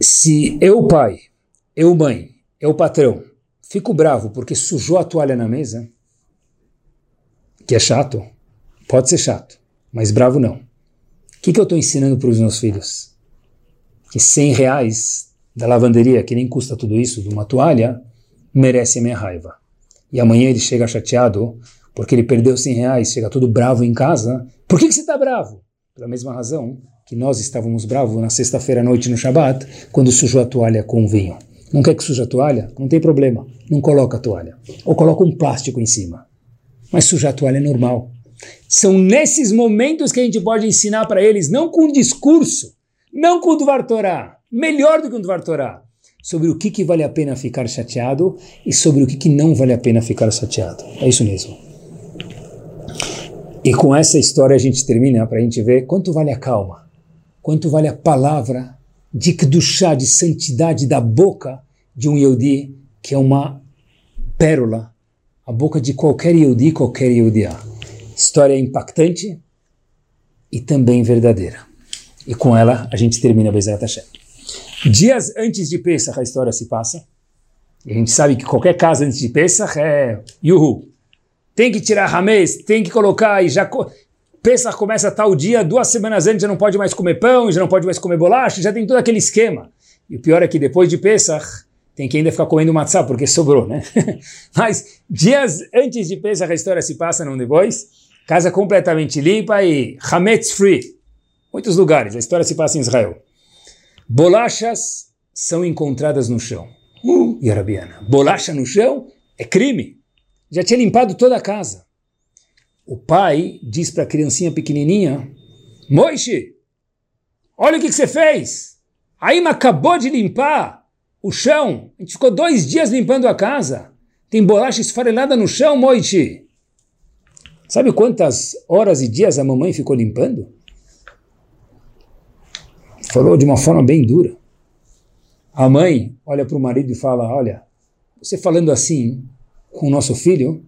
Se eu, pai, eu, mãe, eu, patrão, fico bravo porque sujou a toalha na mesa, que é chato, pode ser chato, mas bravo não. O que, que eu estou ensinando para os meus filhos? Que 100 reais da lavanderia, que nem custa tudo isso, de uma toalha, merece a minha raiva. E amanhã ele chega chateado porque ele perdeu 100 reais, chega todo bravo em casa. Por que, que você está bravo? Pela mesma razão que nós estávamos bravos na sexta-feira à noite no Shabat, quando sujou a toalha com vinho. Não quer que suja a toalha? Não tem problema. Não coloca a toalha. Ou coloca um plástico em cima. Mas sujar a toalha é normal. São nesses momentos que a gente pode ensinar para eles, não com discurso, não com o Dvar Torah, melhor do que o Dvar Torah, sobre o que, que vale a pena ficar chateado e sobre o que, que não vale a pena ficar chateado. É isso mesmo. E com essa história a gente termina para a gente ver quanto vale a calma, quanto vale a palavra de Kedushá, de santidade da boca de um Yehudi, que é uma pérola, a boca de qualquer Yehudi, qualquer Yehudiá. História impactante e também verdadeira. E com ela a gente termina Bezerra Hashem. Dias antes de Pesach a história se passa. E a gente sabe que qualquer casa antes de Pesach é yuhu. Tem que tirar Ramês, tem que colocar e já... Pesach começa tal dia, duas semanas antes já não pode mais comer pão, já não pode mais comer bolacha, já tem todo aquele esquema. E o pior é que depois de Pesach, tem que ainda ficar comendo matzah, porque sobrou, né? Mas dias antes de Pesach a história se passa, não depois. Casa completamente limpa e hametz free. Muitos lugares, a história se passa em Israel. Bolachas são encontradas no chão. Uh, Yarabiana. Bolacha no chão é crime. Já tinha limpado toda a casa. O pai diz para a criancinha pequenininha, Moishi, olha o que, que você fez. A Ima acabou de limpar o chão. A gente ficou dois dias limpando a casa. Tem bolacha esfarelada no chão, Moishi. Sabe quantas horas e dias a mamãe ficou limpando? Falou de uma forma bem dura. A mãe olha para o marido e fala: Olha, você falando assim com o nosso filho,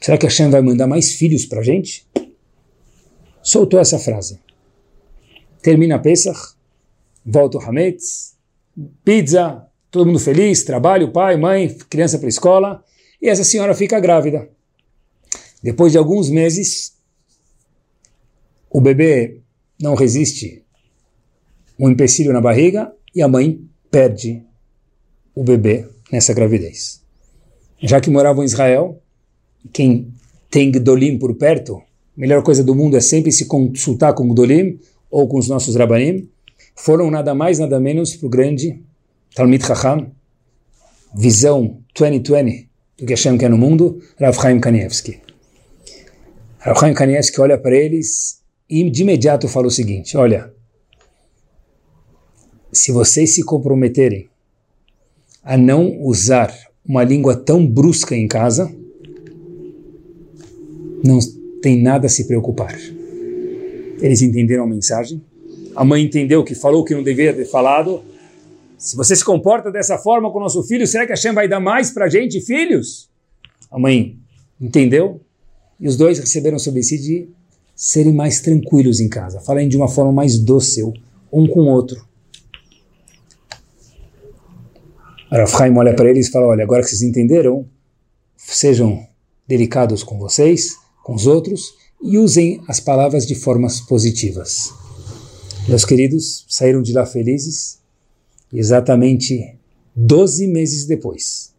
Será que Hashem vai mandar mais filhos para a gente? Soltou essa frase. Termina Pesach, volta o Hametz, pizza, todo mundo feliz, trabalho, pai, mãe, criança para a escola, e essa senhora fica grávida. Depois de alguns meses, o bebê não resiste um empecilho na barriga e a mãe perde o bebê nessa gravidez. Já que moravam em Israel, quem tem Gdolim por perto, a melhor coisa do mundo é sempre se consultar com Gdolim ou com os nossos Rabanim, foram nada mais, nada menos para o grande Talmid Chacham, visão 2020 do que Hashem quer no mundo, Rav Chaim Kanievski. Rav Chaim Kanievski olha para eles e de imediato fala o seguinte, olha, se vocês se comprometerem a não usar uma língua tão brusca em casa, não tem nada a se preocupar. Eles entenderam a mensagem. A mãe entendeu que falou que não devia ter falado. Se você se comporta dessa forma com o nosso filho, será que a Hashem vai dar mais para a gente, filhos? A mãe entendeu. E os dois receberam sobre si de serem mais tranquilos em casa, falarem de uma forma mais dócil, um com o outro. Rav Chaim olha para eles e fala, olha, agora que vocês entenderam, sejam delicados com vocês, com os outros, e usem as palavras de formas positivas. Meus queridos, saíram de lá felizes, exatamente 12 meses depois.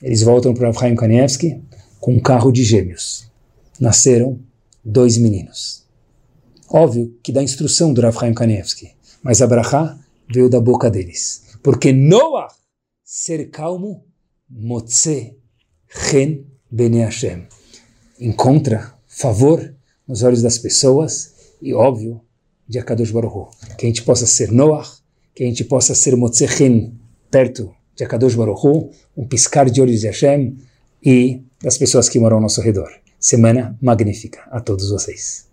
Eles voltam para Chaim Kanievski com um carro de gêmeos. Nasceram dois meninos. Óbvio que dá instrução do Rav Chaim Kanievski, mas a brachá veio da boca deles. Porque Noah ser calmo, motze chen bene Hashem. Encontra favor nos olhos das pessoas e, óbvio, de Akadosh Baruch Que a gente possa ser Noah, que a gente possa ser motze chen perto de Akadosh Baruch um piscar de olhos de Hashem e das pessoas que moram ao nosso redor. Semana magnífica a todos vocês.